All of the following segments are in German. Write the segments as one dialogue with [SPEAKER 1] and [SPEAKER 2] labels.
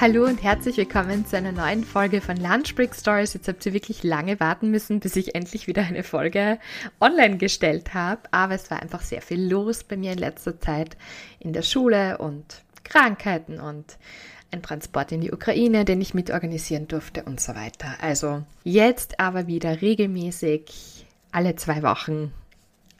[SPEAKER 1] Hallo und herzlich willkommen zu einer neuen Folge von Lunch Break Stories. Jetzt habt ihr wirklich lange warten müssen, bis ich endlich wieder eine Folge online gestellt habe. Aber es war einfach sehr viel los bei mir in letzter Zeit in der Schule und Krankheiten und ein Transport in die Ukraine, den ich mitorganisieren durfte und so weiter. Also jetzt aber wieder regelmäßig alle zwei Wochen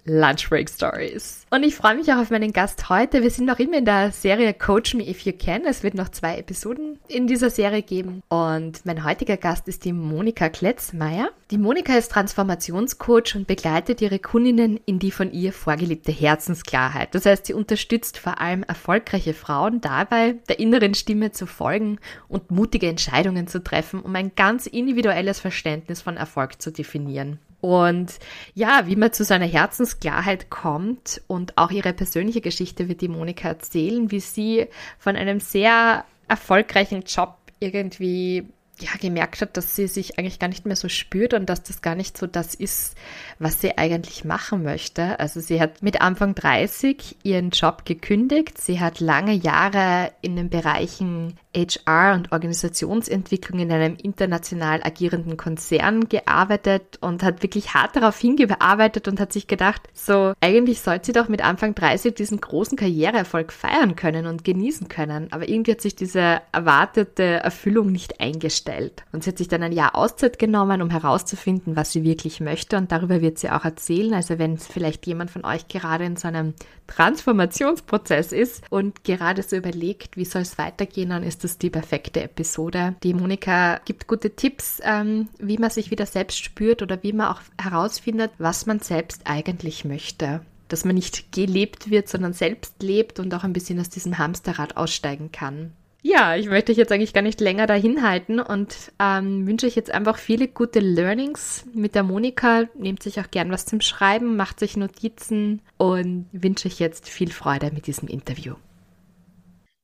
[SPEAKER 1] Lunch Break Stories. Und ich freue mich auch auf meinen Gast heute. Wir sind noch immer in der Serie Coach Me If You Can. Es wird noch zwei Episoden in dieser Serie geben. Und mein heutiger Gast ist die Monika Kletzmeier. Die Monika ist Transformationscoach und begleitet ihre Kundinnen in die von ihr vorgelebte Herzensklarheit. Das heißt, sie unterstützt vor allem erfolgreiche Frauen dabei, der inneren Stimme zu folgen und mutige Entscheidungen zu treffen, um ein ganz individuelles Verständnis von Erfolg zu definieren. Und ja, wie man zu seiner Herzensklarheit kommt und auch ihre persönliche Geschichte wird die Monika erzählen, wie sie von einem sehr erfolgreichen Job irgendwie ja, gemerkt hat, dass sie sich eigentlich gar nicht mehr so spürt und dass das gar nicht so das ist, was sie eigentlich machen möchte. Also sie hat mit Anfang 30 ihren Job gekündigt. Sie hat lange Jahre in den Bereichen HR und Organisationsentwicklung in einem international agierenden Konzern gearbeitet und hat wirklich hart darauf hingearbeitet und hat sich gedacht, so eigentlich sollte sie doch mit Anfang 30 diesen großen Karriereerfolg feiern können und genießen können. Aber irgendwie hat sich diese erwartete Erfüllung nicht eingestellt. Und sie hat sich dann ein Jahr Auszeit genommen, um herauszufinden, was sie wirklich möchte. Und darüber wird sie auch erzählen. Also wenn vielleicht jemand von euch gerade in so einem Transformationsprozess ist und gerade so überlegt, wie soll es weitergehen, dann ist das die perfekte Episode. Die Monika gibt gute Tipps, ähm, wie man sich wieder selbst spürt oder wie man auch herausfindet, was man selbst eigentlich möchte dass man nicht gelebt wird, sondern selbst lebt und auch ein bisschen aus diesem Hamsterrad aussteigen kann. Ja, ich möchte euch jetzt eigentlich gar nicht länger dahin halten und ähm, wünsche euch jetzt einfach viele gute Learnings mit der Monika. Nehmt sich auch gern was zum Schreiben, macht sich Notizen und wünsche euch jetzt viel Freude mit diesem Interview.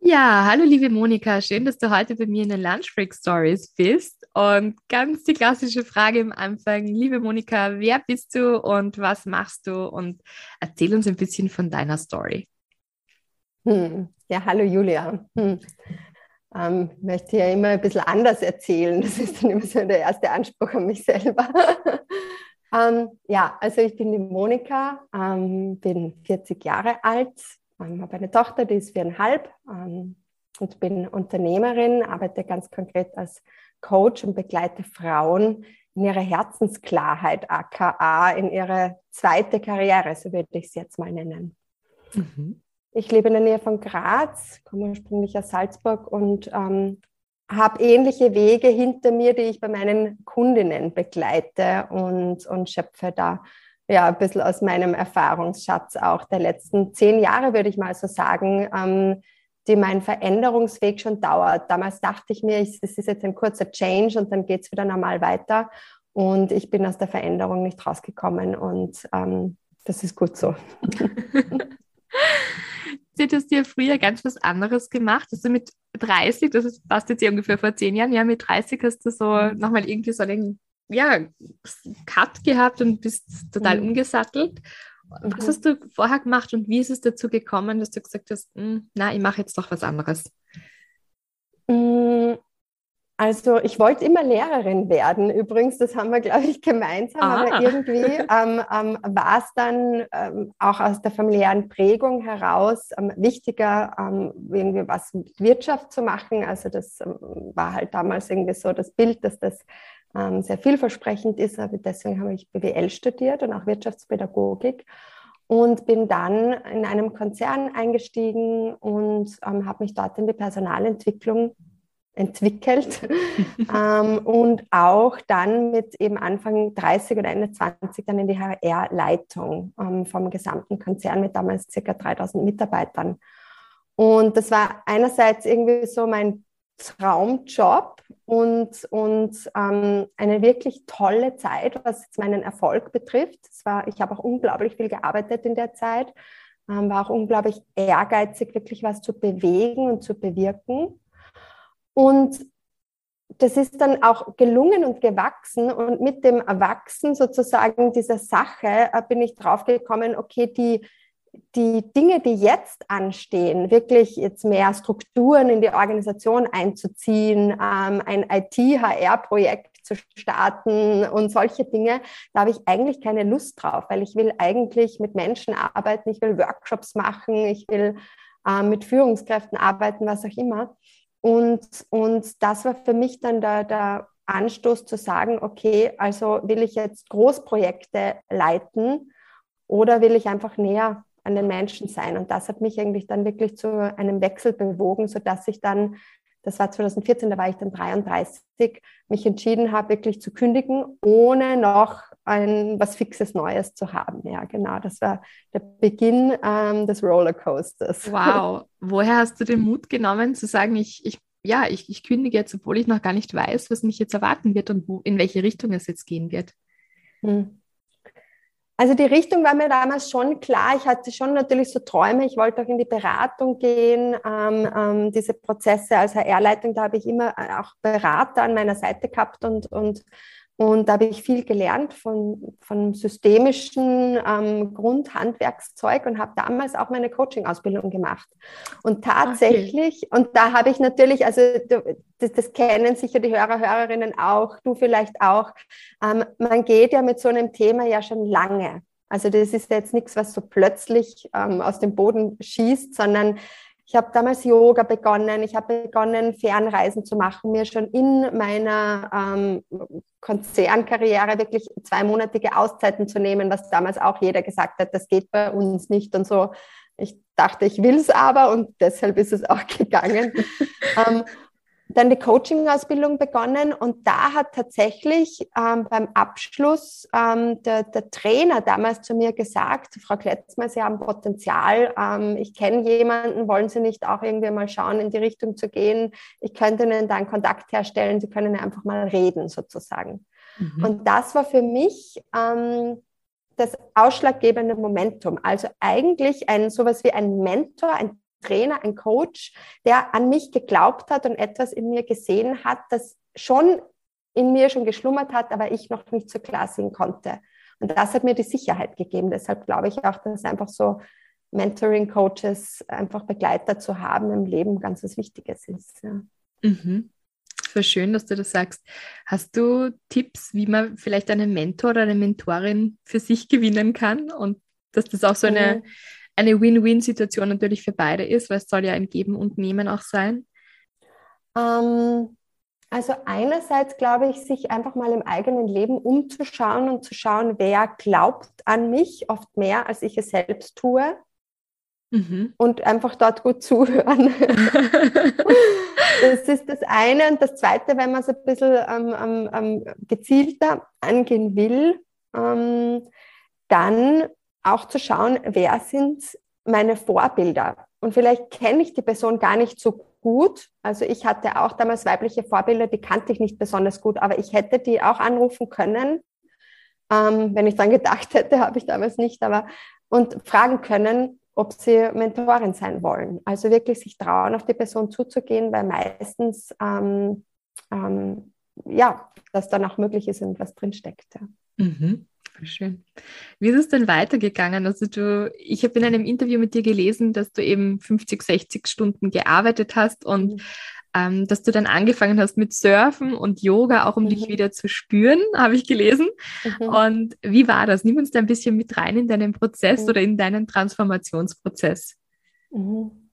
[SPEAKER 1] Ja, hallo liebe Monika, schön, dass du heute bei mir in den Lunch Break Stories bist. Und ganz die klassische Frage am Anfang, liebe Monika, wer bist du und was machst du? Und erzähl uns ein bisschen von deiner Story.
[SPEAKER 2] Hm. Ja, hallo Julia. Hm. Ähm, möchte ja immer ein bisschen anders erzählen. Das ist dann immer so der erste Anspruch an mich selber. ähm, ja, also ich bin die Monika, ähm, bin 40 Jahre alt, ähm, habe eine Tochter, die ist viereinhalb ähm, und bin Unternehmerin, arbeite ganz konkret als Coach und begleite Frauen in ihrer Herzensklarheit, aka in ihre zweite Karriere, so würde ich es jetzt mal nennen. Mhm. Ich lebe in der Nähe von Graz, komme ursprünglich aus Salzburg und ähm, habe ähnliche Wege hinter mir, die ich bei meinen Kundinnen begleite und, und schöpfe da ja ein bisschen aus meinem Erfahrungsschatz auch der letzten zehn Jahre, würde ich mal so sagen, ähm, die mein Veränderungsweg schon dauert. Damals dachte ich mir, es ist jetzt ein kurzer Change und dann geht es wieder normal weiter. Und ich bin aus der Veränderung nicht rausgekommen und ähm, das ist gut so.
[SPEAKER 1] du hast ja früher ganz was anderes gemacht. Also mit 30, das ist fast jetzt ungefähr vor zehn Jahren, ja, mit 30 hast du so mhm. nochmal irgendwie so einen ja, Cut gehabt und bist total mhm. umgesattelt. Was mhm. hast du vorher gemacht und wie ist es dazu gekommen, dass du gesagt hast, hm, na, ich mache jetzt doch was anderes?
[SPEAKER 2] Also ich wollte immer Lehrerin werden. Übrigens, das haben wir, glaube ich, gemeinsam. Ah. Aber irgendwie ähm, ähm, war es dann ähm, auch aus der familiären Prägung heraus ähm, wichtiger, ähm, irgendwie was mit Wirtschaft zu machen. Also das ähm, war halt damals irgendwie so das Bild, dass das sehr vielversprechend ist. Aber deswegen habe ich BWL studiert und auch Wirtschaftspädagogik. und bin dann in einem Konzern eingestiegen und habe mich dort in die Personalentwicklung entwickelt ähm, und auch dann mit eben Anfang 30 oder Ende 20 dann in die HR-Leitung ähm, vom gesamten Konzern mit damals circa 3000 Mitarbeitern. Und das war einerseits irgendwie so mein Traumjob und, und ähm, eine wirklich tolle Zeit, was meinen Erfolg betrifft. War, ich habe auch unglaublich viel gearbeitet in der Zeit, ähm, war auch unglaublich ehrgeizig, wirklich was zu bewegen und zu bewirken. Und das ist dann auch gelungen und gewachsen. Und mit dem Erwachsen sozusagen dieser Sache äh, bin ich draufgekommen, okay, die, die Dinge, die jetzt anstehen, wirklich jetzt mehr Strukturen in die Organisation einzuziehen, ähm, ein IT-HR-Projekt zu starten und solche Dinge, da habe ich eigentlich keine Lust drauf, weil ich will eigentlich mit Menschen arbeiten, ich will Workshops machen, ich will äh, mit Führungskräften arbeiten, was auch immer. Und, und das war für mich dann der, der Anstoß zu sagen, okay, also will ich jetzt Großprojekte leiten oder will ich einfach näher an den Menschen sein. Und das hat mich eigentlich dann wirklich zu einem Wechsel bewogen, sodass ich dann, das war 2014, da war ich dann 33, mich entschieden habe, wirklich zu kündigen, ohne noch ein was Fixes Neues zu haben. Ja, genau. Das war der Beginn ähm, des Rollercoasters.
[SPEAKER 1] Wow. Woher hast du den Mut genommen, zu sagen, ich, ich ja, ich, ich kündige jetzt, obwohl ich noch gar nicht weiß, was mich jetzt erwarten wird und wo, in welche Richtung es jetzt gehen wird? Hm.
[SPEAKER 2] Also die Richtung war mir damals schon klar. Ich hatte schon natürlich so Träume. Ich wollte auch in die Beratung gehen. Ähm, ähm, diese Prozesse als HR-Leitung, da habe ich immer äh, auch Berater an meiner Seite gehabt und, und und da habe ich viel gelernt von, von systemischen ähm, Grundhandwerkszeug und habe damals auch meine Coaching-Ausbildung gemacht. Und tatsächlich, okay. und da habe ich natürlich, also das, das, kennen sicher die Hörer, Hörerinnen auch, du vielleicht auch, ähm, man geht ja mit so einem Thema ja schon lange. Also das ist jetzt nichts, was so plötzlich ähm, aus dem Boden schießt, sondern ich habe damals Yoga begonnen, ich habe begonnen, Fernreisen zu machen, mir schon in meiner ähm, Konzernkarriere wirklich zweimonatige Auszeiten zu nehmen, was damals auch jeder gesagt hat, das geht bei uns nicht und so. Ich dachte, ich will es aber und deshalb ist es auch gegangen. ähm, dann die Coaching-Ausbildung begonnen und da hat tatsächlich ähm, beim Abschluss ähm, der, der, Trainer damals zu mir gesagt, Frau Kletzmer, Sie haben Potenzial, ähm, ich kenne jemanden, wollen Sie nicht auch irgendwie mal schauen, in die Richtung zu gehen? Ich könnte Ihnen da einen Kontakt herstellen, Sie können einfach mal reden sozusagen. Mhm. Und das war für mich ähm, das ausschlaggebende Momentum. Also eigentlich ein sowas wie ein Mentor, ein Trainer, ein Coach, der an mich geglaubt hat und etwas in mir gesehen hat, das schon in mir schon geschlummert hat, aber ich noch nicht so klar sehen konnte. Und das hat mir die Sicherheit gegeben. Deshalb glaube ich auch, dass einfach so Mentoring-Coaches, einfach Begleiter zu haben im Leben ganz was Wichtiges ist. Ja.
[SPEAKER 1] Mhm. Voll schön, dass du das sagst. Hast du Tipps, wie man vielleicht einen Mentor oder eine Mentorin für sich gewinnen kann und dass das auch so eine, mhm eine Win-Win-Situation natürlich für beide ist, weil es soll ja ein Geben und Nehmen auch sein?
[SPEAKER 2] Ähm, also einerseits glaube ich, sich einfach mal im eigenen Leben umzuschauen und zu schauen, wer glaubt an mich, oft mehr, als ich es selbst tue. Mhm. Und einfach dort gut zuhören. das ist das eine. Und das zweite, wenn man es ein bisschen ähm, ähm, gezielter angehen will, ähm, dann auch zu schauen, wer sind meine Vorbilder. Und vielleicht kenne ich die Person gar nicht so gut. Also ich hatte auch damals weibliche Vorbilder, die kannte ich nicht besonders gut, aber ich hätte die auch anrufen können. Ähm, wenn ich dran gedacht hätte, habe ich damals nicht, aber und fragen können, ob sie Mentorin sein wollen. Also wirklich sich trauen, auf die Person zuzugehen, weil meistens ähm, ähm, ja, das dann auch möglich ist und was drinsteckt. Ja.
[SPEAKER 1] Mhm. Schön. Wie ist es denn weitergegangen? Also du, ich habe in einem Interview mit dir gelesen, dass du eben 50, 60 Stunden gearbeitet hast und mhm. ähm, dass du dann angefangen hast mit Surfen und Yoga, auch um mhm. dich wieder zu spüren, habe ich gelesen. Mhm. Und wie war das? Nimm uns da ein bisschen mit rein in deinen Prozess mhm. oder in deinen Transformationsprozess.
[SPEAKER 2] Mhm.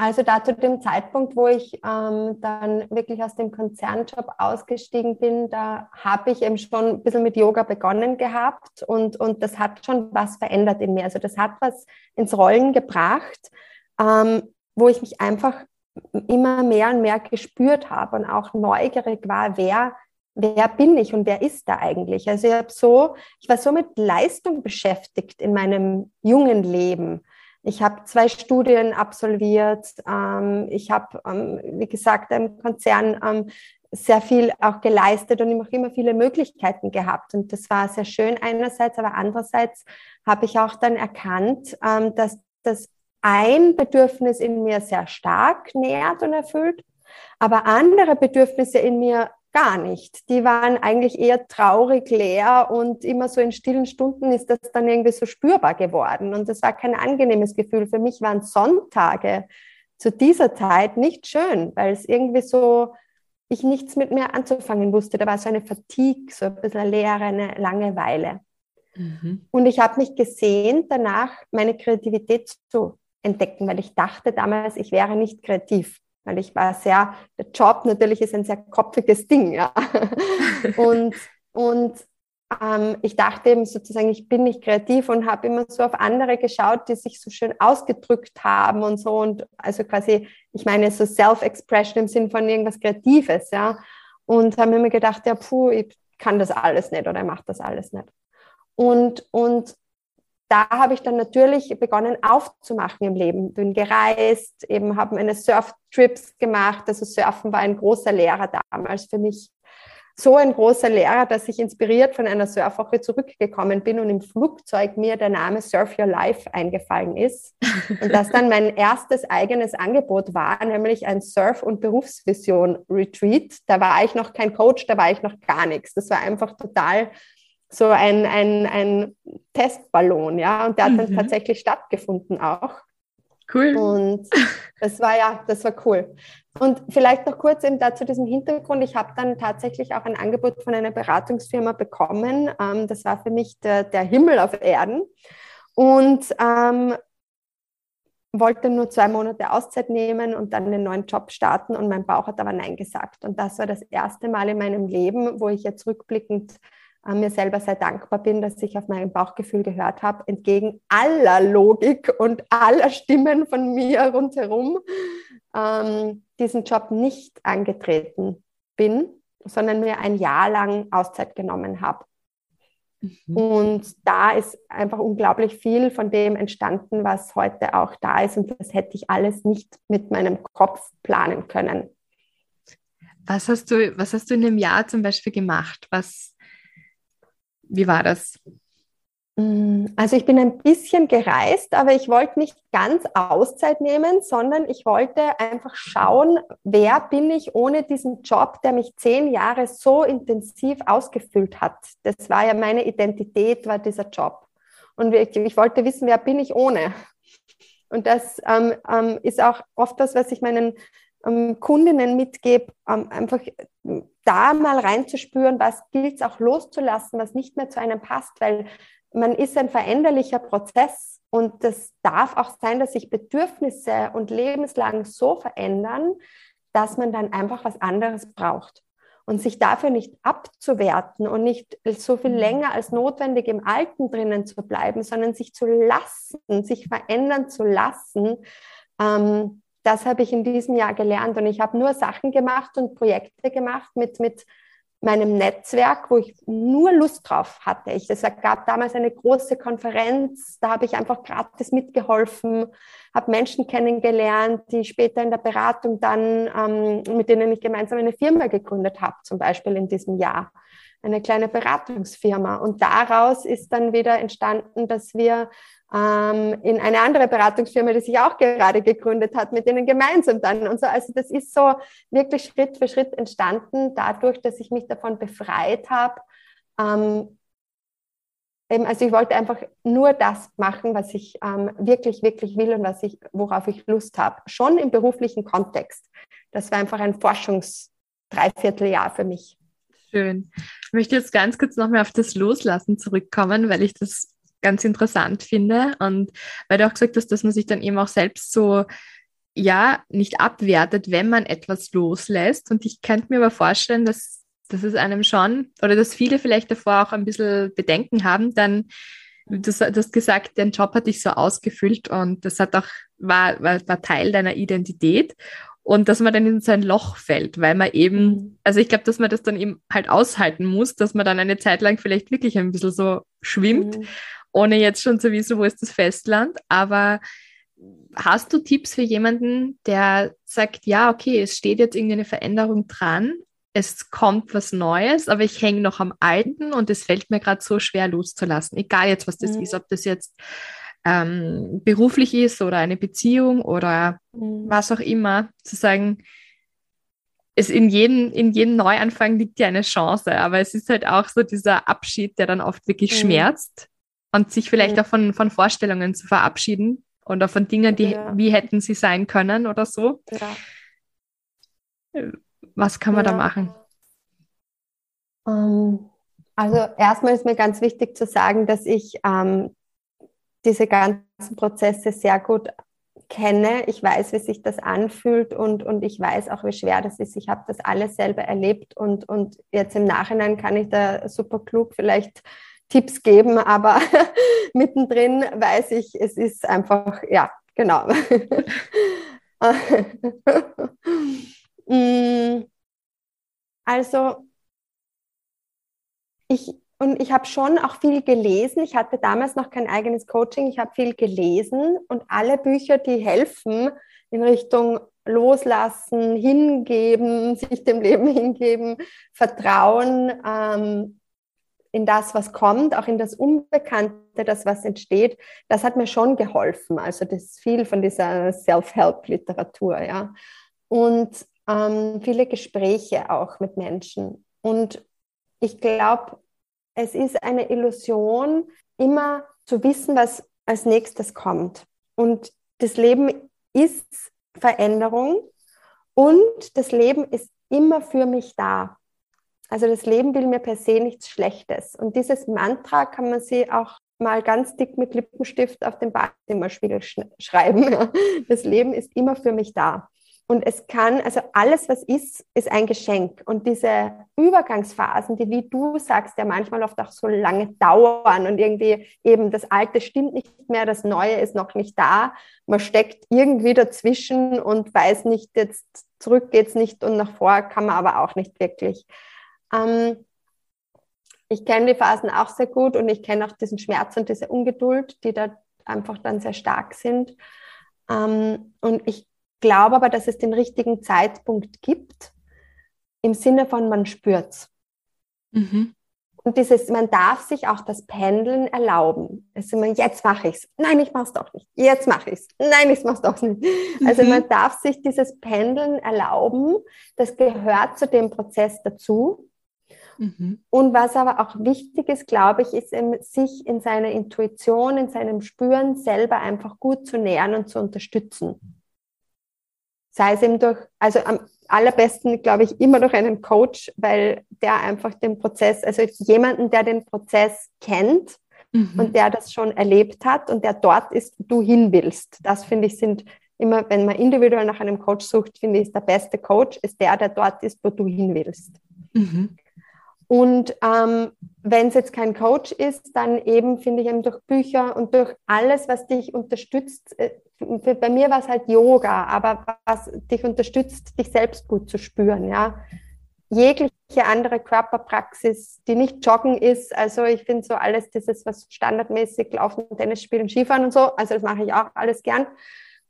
[SPEAKER 2] Also da zu dem Zeitpunkt, wo ich ähm, dann wirklich aus dem Konzernjob ausgestiegen bin, da habe ich eben schon ein bisschen mit Yoga begonnen gehabt und, und das hat schon was verändert in mir. Also das hat was ins Rollen gebracht, ähm, wo ich mich einfach immer mehr und mehr gespürt habe und auch neugierig war, wer, wer bin ich und wer ist da eigentlich? Also ich habe so, ich war so mit Leistung beschäftigt in meinem jungen Leben ich habe zwei Studien absolviert. Ähm, ich habe, ähm, wie gesagt, im Konzern ähm, sehr viel auch geleistet und auch immer viele Möglichkeiten gehabt. Und das war sehr schön einerseits, aber andererseits habe ich auch dann erkannt, ähm, dass das ein Bedürfnis in mir sehr stark nährt und erfüllt, aber andere Bedürfnisse in mir gar nicht. Die waren eigentlich eher traurig, leer und immer so in stillen Stunden ist das dann irgendwie so spürbar geworden. Und das war kein angenehmes Gefühl. Für mich waren Sonntage zu dieser Zeit nicht schön, weil es irgendwie so, ich nichts mit mir anzufangen wusste. Da war so eine Fatigue, so ein bisschen eine Leere, eine Langeweile. Mhm. Und ich habe mich gesehen, danach meine Kreativität zu entdecken, weil ich dachte damals, ich wäre nicht kreativ weil ich war sehr, der Job natürlich ist ein sehr kopfiges Ding, ja. und und ähm, ich dachte eben sozusagen, ich bin nicht kreativ und habe immer so auf andere geschaut, die sich so schön ausgedrückt haben und so und also quasi, ich meine so Self-Expression im Sinn von irgendwas Kreatives, ja. Und habe mir gedacht, ja, puh, ich kann das alles nicht oder ich mache das alles nicht. Und, und da habe ich dann natürlich begonnen aufzumachen im Leben. Bin gereist, eben habe meine Surftrips gemacht. Also Surfen war ein großer Lehrer damals für mich. So ein großer Lehrer, dass ich inspiriert von einer Surfwoche zurückgekommen bin und im Flugzeug mir der Name Surf Your Life eingefallen ist. Und das dann mein erstes eigenes Angebot war, nämlich ein Surf- und Berufsvision-Retreat. Da war ich noch kein Coach, da war ich noch gar nichts. Das war einfach total so ein, ein, ein Testballon, ja, und der hat mhm. dann tatsächlich stattgefunden auch. Cool. Und das war ja, das war cool. Und vielleicht noch kurz eben dazu diesem Hintergrund. Ich habe dann tatsächlich auch ein Angebot von einer Beratungsfirma bekommen. Ähm, das war für mich der, der Himmel auf Erden. Und ähm, wollte nur zwei Monate Auszeit nehmen und dann einen neuen Job starten. Und mein Bauch hat aber Nein gesagt. Und das war das erste Mal in meinem Leben, wo ich jetzt rückblickend äh, mir selber sehr dankbar bin, dass ich auf mein Bauchgefühl gehört habe, entgegen aller Logik und aller Stimmen von mir rundherum ähm, diesen Job nicht angetreten bin, sondern mir ein Jahr lang Auszeit genommen habe. Mhm. Und da ist einfach unglaublich viel von dem entstanden, was heute auch da ist. Und das hätte ich alles nicht mit meinem Kopf planen können.
[SPEAKER 1] Was hast du, was hast du in dem Jahr zum Beispiel gemacht? Was, wie war das?
[SPEAKER 2] Mm, also ich bin ein bisschen gereist, aber ich wollte nicht ganz Auszeit nehmen, sondern ich wollte einfach schauen, wer bin ich ohne diesen Job, der mich zehn Jahre so intensiv ausgefüllt hat. Das war ja meine Identität, war dieser Job. Und ich, ich wollte wissen, wer bin ich ohne. Und das ähm, ähm, ist auch oft das, was ich meinen Kundinnen mitgebe, ähm, einfach da mal reinzuspüren, was gilt es auch loszulassen, was nicht mehr zu einem passt, weil man ist ein veränderlicher Prozess und das darf auch sein, dass sich Bedürfnisse und Lebenslagen so verändern, dass man dann einfach was anderes braucht. Und sich dafür nicht abzuwerten und nicht so viel mhm. länger als notwendig im Alten drinnen zu bleiben, sondern sich zu lassen, sich verändern zu lassen, ähm, das habe ich in diesem Jahr gelernt und ich habe nur Sachen gemacht und Projekte gemacht mit, mit meinem Netzwerk, wo ich nur Lust drauf hatte. Ich, es gab damals eine große Konferenz, da habe ich einfach gratis mitgeholfen, habe Menschen kennengelernt, die später in der Beratung dann, ähm, mit denen ich gemeinsam eine Firma gegründet habe, zum Beispiel in diesem Jahr eine kleine Beratungsfirma. Und daraus ist dann wieder entstanden, dass wir ähm, in eine andere Beratungsfirma, die sich auch gerade gegründet hat, mit denen gemeinsam dann und so. Also das ist so wirklich Schritt für Schritt entstanden, dadurch, dass ich mich davon befreit habe. Ähm, also ich wollte einfach nur das machen, was ich ähm, wirklich, wirklich will und was ich, worauf ich Lust habe. Schon im beruflichen Kontext. Das war einfach ein Forschungsdreivierteljahr für mich.
[SPEAKER 1] Schön. Ich möchte jetzt ganz kurz nochmal auf das Loslassen zurückkommen, weil ich das ganz interessant finde und weil du auch gesagt hast, dass man sich dann eben auch selbst so ja nicht abwertet, wenn man etwas loslässt. Und ich könnte mir aber vorstellen, dass, dass es einem schon oder dass viele vielleicht davor auch ein bisschen Bedenken haben, dann du, hast gesagt, dein Job hat dich so ausgefüllt und das hat auch, war, war, war Teil deiner Identität. Und dass man dann in so ein Loch fällt, weil man eben, mhm. also ich glaube, dass man das dann eben halt aushalten muss, dass man dann eine Zeit lang vielleicht wirklich ein bisschen so schwimmt, mhm. ohne jetzt schon zu wissen, wo ist das Festland. Aber hast du Tipps für jemanden, der sagt, ja, okay, es steht jetzt irgendeine Veränderung dran, es kommt was Neues, aber ich hänge noch am Alten und es fällt mir gerade so schwer loszulassen. Egal jetzt, was das mhm. ist, ob das jetzt ähm, beruflich ist oder eine Beziehung oder mhm. was auch immer, zu sagen, es in jedem, in jedem Neuanfang liegt ja eine Chance, aber es ist halt auch so dieser Abschied, der dann oft wirklich mhm. schmerzt und sich vielleicht mhm. auch von, von Vorstellungen zu verabschieden oder von Dingen, die ja. wie hätten sie sein können oder so. Ja. Was kann man ja. da machen?
[SPEAKER 2] Um, ähm, also erstmal ist mir ganz wichtig zu sagen, dass ich ähm, diese ganzen Prozesse sehr gut kenne. Ich weiß, wie sich das anfühlt und, und ich weiß auch, wie schwer das ist. Ich habe das alles selber erlebt und, und jetzt im Nachhinein kann ich da super klug vielleicht Tipps geben, aber mittendrin weiß ich, es ist einfach, ja, genau. Mm, also, ich, und ich habe schon auch viel gelesen. Ich hatte damals noch kein eigenes Coaching. Ich habe viel gelesen und alle Bücher, die helfen in Richtung Loslassen, hingeben, sich dem Leben hingeben, Vertrauen, ähm, in das, was kommt, auch in das Unbekannte, das, was entsteht, das hat mir schon geholfen. Also das ist viel von dieser Self-Help-Literatur, ja. Und ähm, viele Gespräche auch mit Menschen. Und ich glaube, es ist eine Illusion, immer zu wissen, was als nächstes kommt. Und das Leben ist Veränderung und das Leben ist immer für mich da. Also das Leben will mir per se nichts Schlechtes. Und dieses Mantra kann man sich auch mal ganz dick mit Lippenstift auf den Badezimmerspiegel sch schreiben. Das Leben ist immer für mich da. Und es kann, also alles, was ist, ist ein Geschenk. Und diese Übergangsphasen, die, wie du sagst, ja manchmal oft auch so lange dauern und irgendwie eben das Alte stimmt nicht mehr, das Neue ist noch nicht da. Man steckt irgendwie dazwischen und weiß nicht, jetzt zurück geht's nicht und nach vor kann man aber auch nicht wirklich. Ähm, ich kenne die Phasen auch sehr gut und ich kenne auch diesen Schmerz und diese Ungeduld, die da einfach dann sehr stark sind. Ähm, und ich glaube aber, dass es den richtigen Zeitpunkt gibt, im Sinne von man spürt's. Mhm. Und dieses, man darf sich auch das Pendeln erlauben. Also man, jetzt mache ich's. Nein, ich mach's doch nicht. Jetzt mache ich's. Nein, ich mach's doch nicht. Also mhm. man darf sich dieses Pendeln erlauben. Das gehört zu dem Prozess dazu. Mhm. Und was aber auch wichtig ist, glaube ich, ist sich in seiner Intuition, in seinem Spüren selber einfach gut zu nähern und zu unterstützen. Sei es eben durch, also am allerbesten, glaube ich, immer durch einen Coach, weil der einfach den Prozess, also jemanden, der den Prozess kennt mhm. und der das schon erlebt hat und der dort ist, wo du hin willst. Das finde ich sind immer, wenn man individuell nach einem Coach sucht, finde ich, ist der beste Coach, ist der, der dort ist, wo du hin willst. Mhm. Und ähm, wenn es jetzt kein Coach ist, dann eben finde ich eben durch Bücher und durch alles, was dich unterstützt. Äh, bei mir war es halt Yoga, aber was dich unterstützt, dich selbst gut zu spüren, ja. Jegliche andere Körperpraxis, die nicht Joggen ist, also ich finde so alles dieses, was standardmäßig Laufen, Tennis spielen, Skifahren und so, also das mache ich auch alles gern.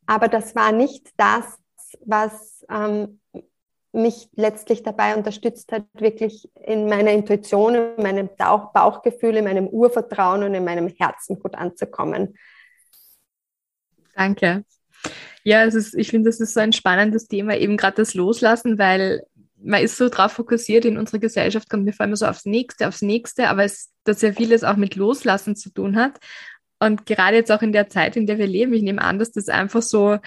[SPEAKER 2] Aber das war nicht das, was ähm, mich letztlich dabei unterstützt hat, wirklich in meiner Intuition, in meinem Bauchgefühl, in meinem Urvertrauen und in meinem Herzen gut anzukommen.
[SPEAKER 1] Danke. Ja, es ist, ich finde, das ist so ein spannendes Thema, eben gerade das Loslassen, weil man ist so drauf fokussiert in unserer Gesellschaft, kommt mir vor allem so aufs Nächste, aufs Nächste, aber es, dass ja vieles auch mit Loslassen zu tun hat. Und gerade jetzt auch in der Zeit, in der wir leben, ich nehme an, dass das einfach so,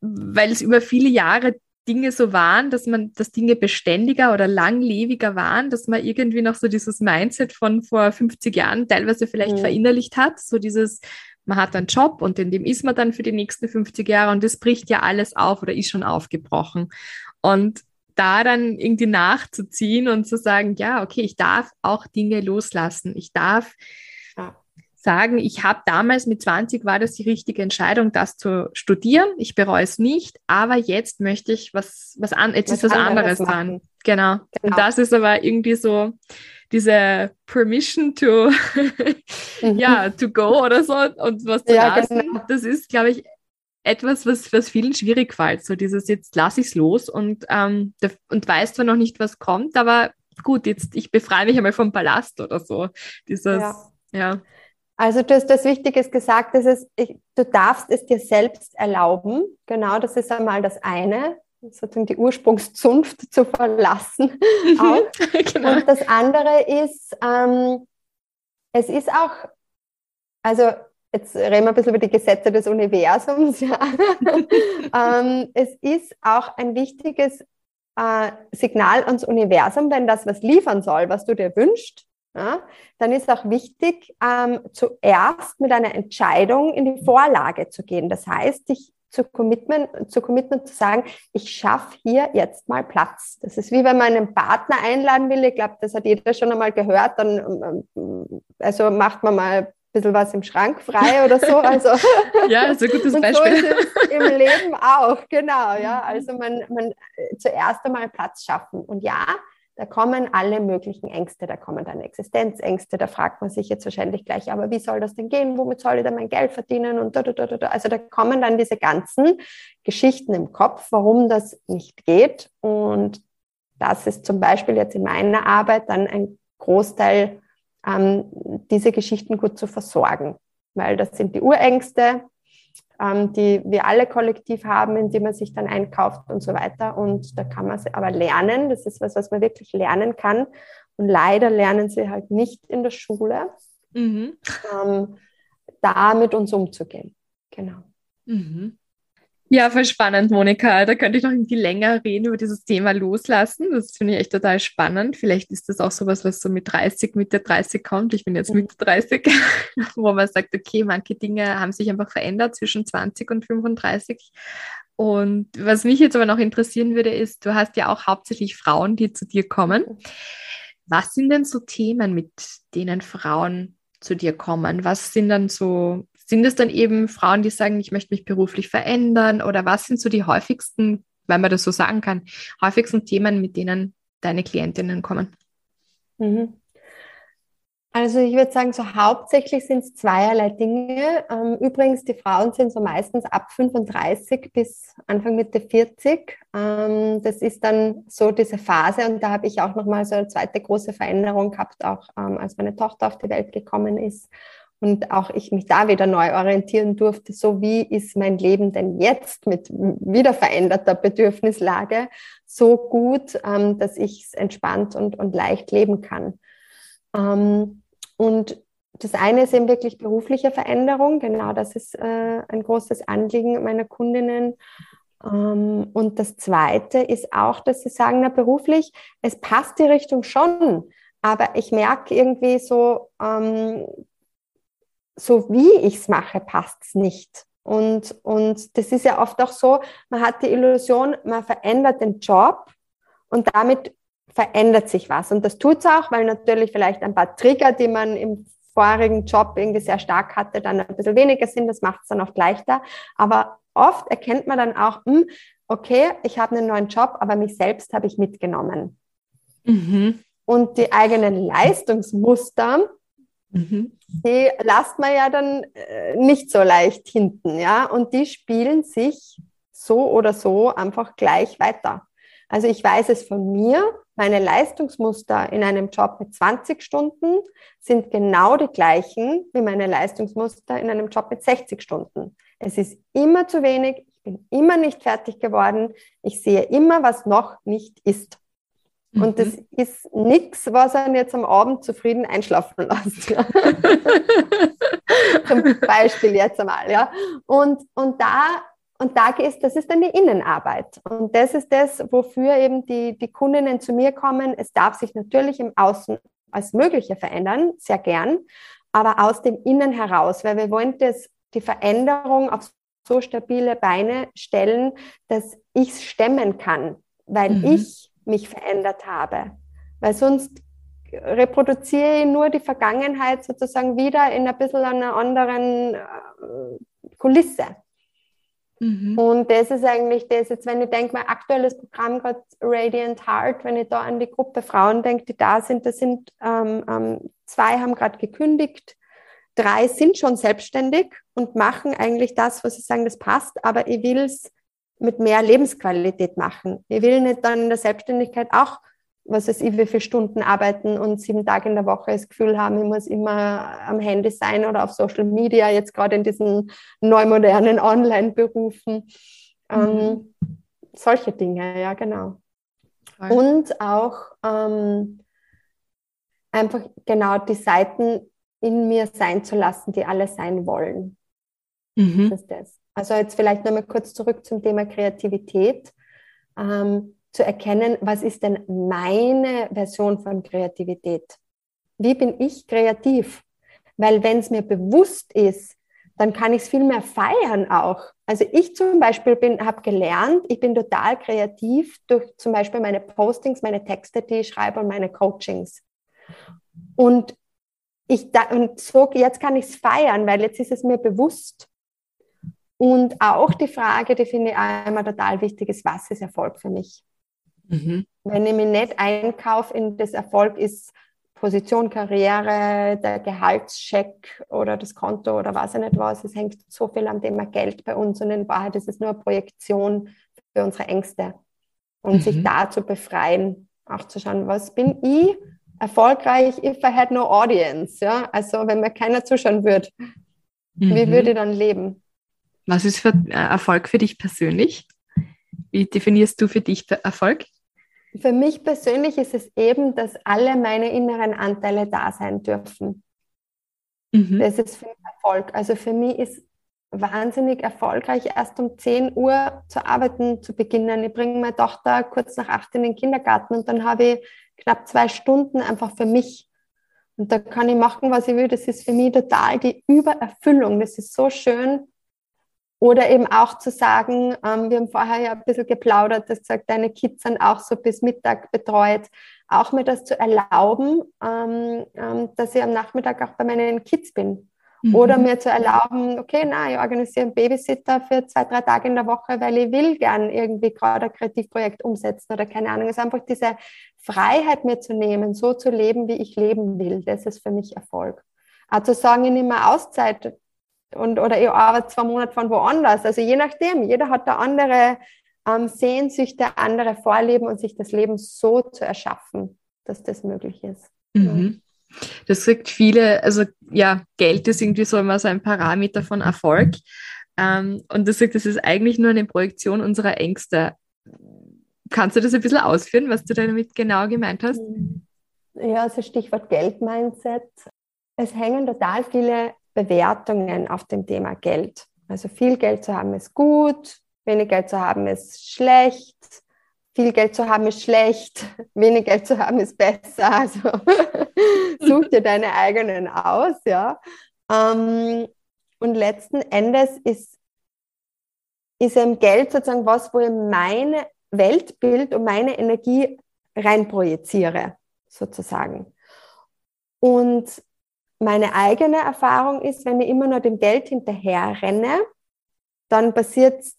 [SPEAKER 1] weil es über viele Jahre Dinge so waren, dass man, dass Dinge beständiger oder langlebiger waren, dass man irgendwie noch so dieses Mindset von vor 50 Jahren teilweise vielleicht mhm. verinnerlicht hat, so dieses, man hat einen Job und in dem ist man dann für die nächsten 50 Jahre und das bricht ja alles auf oder ist schon aufgebrochen. Und da dann irgendwie nachzuziehen und zu sagen, ja, okay, ich darf auch Dinge loslassen. Ich darf. Sagen, ich habe damals mit 20 war das die richtige Entscheidung, das zu studieren. Ich bereue es nicht, aber jetzt möchte ich was, was an, jetzt was ist was anderes, anderes dran. Genau. genau. Und das ist aber irgendwie so diese Permission to, mhm. ja, to go oder so und was zu ja, lassen. Genau. Das ist, glaube ich, etwas, was, was vielen schwierig fällt. So dieses, jetzt lasse ich es los und, ähm, und weiß zwar noch nicht, was kommt, aber gut, jetzt ich befreie mich einmal vom Ballast oder so. Dieses, ja. ja.
[SPEAKER 2] Also du hast das Wichtiges gesagt, das ist, ich, du darfst es dir selbst erlauben. Genau, das ist einmal das eine, sozusagen die Ursprungszunft zu verlassen. genau. Und das andere ist, ähm, es ist auch, also jetzt reden wir ein bisschen über die Gesetze des Universums. Ja. ähm, es ist auch ein wichtiges äh, Signal ans Universum, wenn das was liefern soll, was du dir wünschst, ja, dann ist auch wichtig, ähm, zuerst mit einer Entscheidung in die Vorlage zu gehen. Das heißt, dich zu Commitment, zu Commitment zu sagen, ich schaffe hier jetzt mal Platz. Das ist wie wenn man einen Partner einladen will. Ich glaube, das hat jeder schon einmal gehört. Dann ähm, also macht man mal bisschen was im Schrank frei oder so. Also,
[SPEAKER 1] ja, das ist ein gutes Beispiel.
[SPEAKER 2] So ist es im Leben auch, genau. Ja, also man, man äh, zuerst einmal Platz schaffen. Und ja, da kommen alle möglichen Ängste, da kommen dann Existenzängste, da fragt man sich jetzt wahrscheinlich gleich, aber wie soll das denn gehen? Womit soll ich denn mein Geld verdienen? Und da, da, da, da. Also da kommen dann diese ganzen Geschichten im Kopf, warum das nicht geht. Und das ist zum Beispiel jetzt in meiner Arbeit dann ein Großteil ähm, diese Geschichten gut zu versorgen. Weil das sind die Urängste, ähm, die wir alle kollektiv haben, in die man sich dann einkauft und so weiter. Und da kann man sie aber lernen. Das ist was, was man wirklich lernen kann. Und leider lernen sie halt nicht in der Schule, mhm. ähm, da mit uns umzugehen. Genau.
[SPEAKER 1] Mhm. Ja, voll spannend, Monika. Da könnte ich noch irgendwie länger reden über dieses Thema loslassen. Das finde ich echt total spannend. Vielleicht ist das auch sowas, was so mit 30, Mitte 30 kommt. Ich bin jetzt Mitte 30, wo man sagt, okay, manche Dinge haben sich einfach verändert zwischen 20 und 35. Und was mich jetzt aber noch interessieren würde, ist, du hast ja auch hauptsächlich Frauen, die zu dir kommen. Was sind denn so Themen, mit denen Frauen zu dir kommen? Was sind dann so sind es dann eben Frauen, die sagen, ich möchte mich beruflich verändern? Oder was sind so die häufigsten, wenn man das so sagen kann, häufigsten Themen, mit denen deine Klientinnen kommen?
[SPEAKER 2] Mhm. Also ich würde sagen, so hauptsächlich sind es zweierlei Dinge. Ähm, übrigens, die Frauen sind so meistens ab 35 bis Anfang Mitte 40. Ähm, das ist dann so diese Phase und da habe ich auch nochmal so eine zweite große Veränderung gehabt, auch ähm, als meine Tochter auf die Welt gekommen ist und auch ich mich da wieder neu orientieren durfte, so wie ist mein Leben denn jetzt mit wieder veränderter Bedürfnislage so gut, ähm, dass ich es entspannt und, und leicht leben kann. Ähm, und das eine ist eben wirklich berufliche Veränderung, genau das ist äh, ein großes Anliegen meiner Kundinnen. Ähm, und das zweite ist auch, dass sie sagen, na beruflich, es passt die Richtung schon, aber ich merke irgendwie so, ähm, so wie ich es mache, passt es nicht. Und, und das ist ja oft auch so, man hat die Illusion, man verändert den Job und damit verändert sich was. Und das tut es auch, weil natürlich vielleicht ein paar Trigger, die man im vorigen Job irgendwie sehr stark hatte, dann ein bisschen weniger sind. Das macht es dann oft leichter. Aber oft erkennt man dann auch, hm, okay, ich habe einen neuen Job, aber mich selbst habe ich mitgenommen. Mhm. Und die eigenen Leistungsmuster, Mhm. Die lasst man ja dann äh, nicht so leicht hinten, ja. Und die spielen sich so oder so einfach gleich weiter. Also ich weiß es von mir, meine Leistungsmuster in einem Job mit 20 Stunden sind genau die gleichen wie meine Leistungsmuster in einem Job mit 60 Stunden. Es ist immer zu wenig, ich bin immer nicht fertig geworden, ich sehe immer, was noch nicht ist. Und das mhm. ist nichts, was einen jetzt am Abend zufrieden einschlafen lässt. Ja. Zum Beispiel jetzt einmal, ja. Und, und da, und da ist, das ist dann die Innenarbeit. Und das ist das, wofür eben die, die Kundinnen zu mir kommen. Es darf sich natürlich im Außen als Mögliche verändern, sehr gern, aber aus dem Innen heraus, weil wir wollen das die Veränderung auf so stabile Beine stellen, dass ich es stemmen kann, weil mhm. ich mich verändert habe. Weil sonst reproduziere ich nur die Vergangenheit sozusagen wieder in ein bisschen einer anderen äh, Kulisse. Mhm. Und das ist eigentlich das, jetzt wenn ich denke, mein aktuelles Programm gerade Radiant Heart, wenn ich da an die Gruppe Frauen denke, die da sind, das sind ähm, ähm, zwei haben gerade gekündigt, drei sind schon selbstständig und machen eigentlich das, was sie sagen, das passt, aber ich will es mit mehr Lebensqualität machen. Ich will nicht dann in der Selbstständigkeit auch was weiß ich, wie viele Stunden arbeiten und sieben Tage in der Woche das Gefühl haben, ich muss immer am Handy sein oder auf Social Media, jetzt gerade in diesen neumodernen Online-Berufen. Ähm, mhm. Ähm, solche Dinge, ja, genau. Voll. Und auch ähm, einfach genau die Seiten in mir sein zu lassen, die alle sein wollen. Mhm. Das ist das. Also jetzt vielleicht nochmal kurz zurück zum Thema Kreativität. Ähm, zu erkennen, was ist denn meine Version von Kreativität? Wie bin ich kreativ? Weil wenn es mir bewusst ist, dann kann ich es viel mehr feiern auch. Also ich zum Beispiel habe gelernt, ich bin total kreativ durch zum Beispiel meine Postings, meine Texte, die ich schreibe und meine Coachings. Und ich da, und so jetzt kann ich es feiern, weil jetzt ist es mir bewusst. Und auch die Frage, die finde ich einmal total wichtig ist, was ist Erfolg für mich? Mhm. Wenn ich mich nicht einkaufe in das Erfolg ist Position, Karriere, der Gehaltscheck oder das Konto oder was ich nicht was. Es hängt so viel am Thema Geld bei uns und in Wahrheit ist es nur eine Projektion für unsere Ängste. Und mhm. sich da zu befreien, auch zu schauen, was bin ich erfolgreich if I had no audience. Ja? Also wenn mir keiner zuschauen würde, mhm. wie würde ich dann leben?
[SPEAKER 1] Was ist für äh, Erfolg für dich persönlich? Wie definierst du für dich Erfolg?
[SPEAKER 2] Für mich persönlich ist es eben, dass alle meine inneren Anteile da sein dürfen. Mhm. Das ist für mich Erfolg. Also für mich ist wahnsinnig erfolgreich, erst um 10 Uhr zu arbeiten zu beginnen. Ich bringe meine Tochter kurz nach 8 in den Kindergarten und dann habe ich knapp zwei Stunden einfach für mich. Und da kann ich machen, was ich will. Das ist für mich total die Übererfüllung. Das ist so schön, oder eben auch zu sagen, ähm, wir haben vorher ja ein bisschen geplaudert, dass gesagt, deine Kids sind auch so bis Mittag betreut, auch mir das zu erlauben, ähm, ähm, dass ich am Nachmittag auch bei meinen Kids bin. Mhm. Oder mir zu erlauben, okay, na, ich organisiere einen Babysitter für zwei, drei Tage in der Woche, weil ich will gern irgendwie gerade ein Kreativprojekt umsetzen oder keine Ahnung. Es ist einfach diese Freiheit mir zu nehmen, so zu leben, wie ich leben will. Das ist für mich Erfolg. Auch zu sagen, ich nehme Auszeit, und, oder ich arbeite zwei Monate von woanders. Also je nachdem, jeder hat da andere ähm, Sehnsüchte, andere Vorleben und sich das Leben so zu erschaffen, dass das möglich ist.
[SPEAKER 1] Mhm. Das sagt viele, also ja, Geld ist irgendwie so immer so ein Parameter von Erfolg. Ähm, und das sagt, das ist eigentlich nur eine Projektion unserer Ängste. Kannst du das ein bisschen ausführen, was du damit genau gemeint hast?
[SPEAKER 2] Ja, also Stichwort Geld-Mindset. Es hängen total viele Bewertungen auf dem Thema Geld. Also viel Geld zu haben ist gut, wenig Geld zu haben ist schlecht, viel Geld zu haben ist schlecht, wenig Geld zu haben ist besser. Also such dir deine eigenen aus, ja. Ähm, und letzten Endes ist, ist im Geld sozusagen was, wo ich mein Weltbild und meine Energie reinprojiziere, sozusagen. Und meine eigene Erfahrung ist, wenn ich immer nur dem Geld hinterher renne, dann passiert es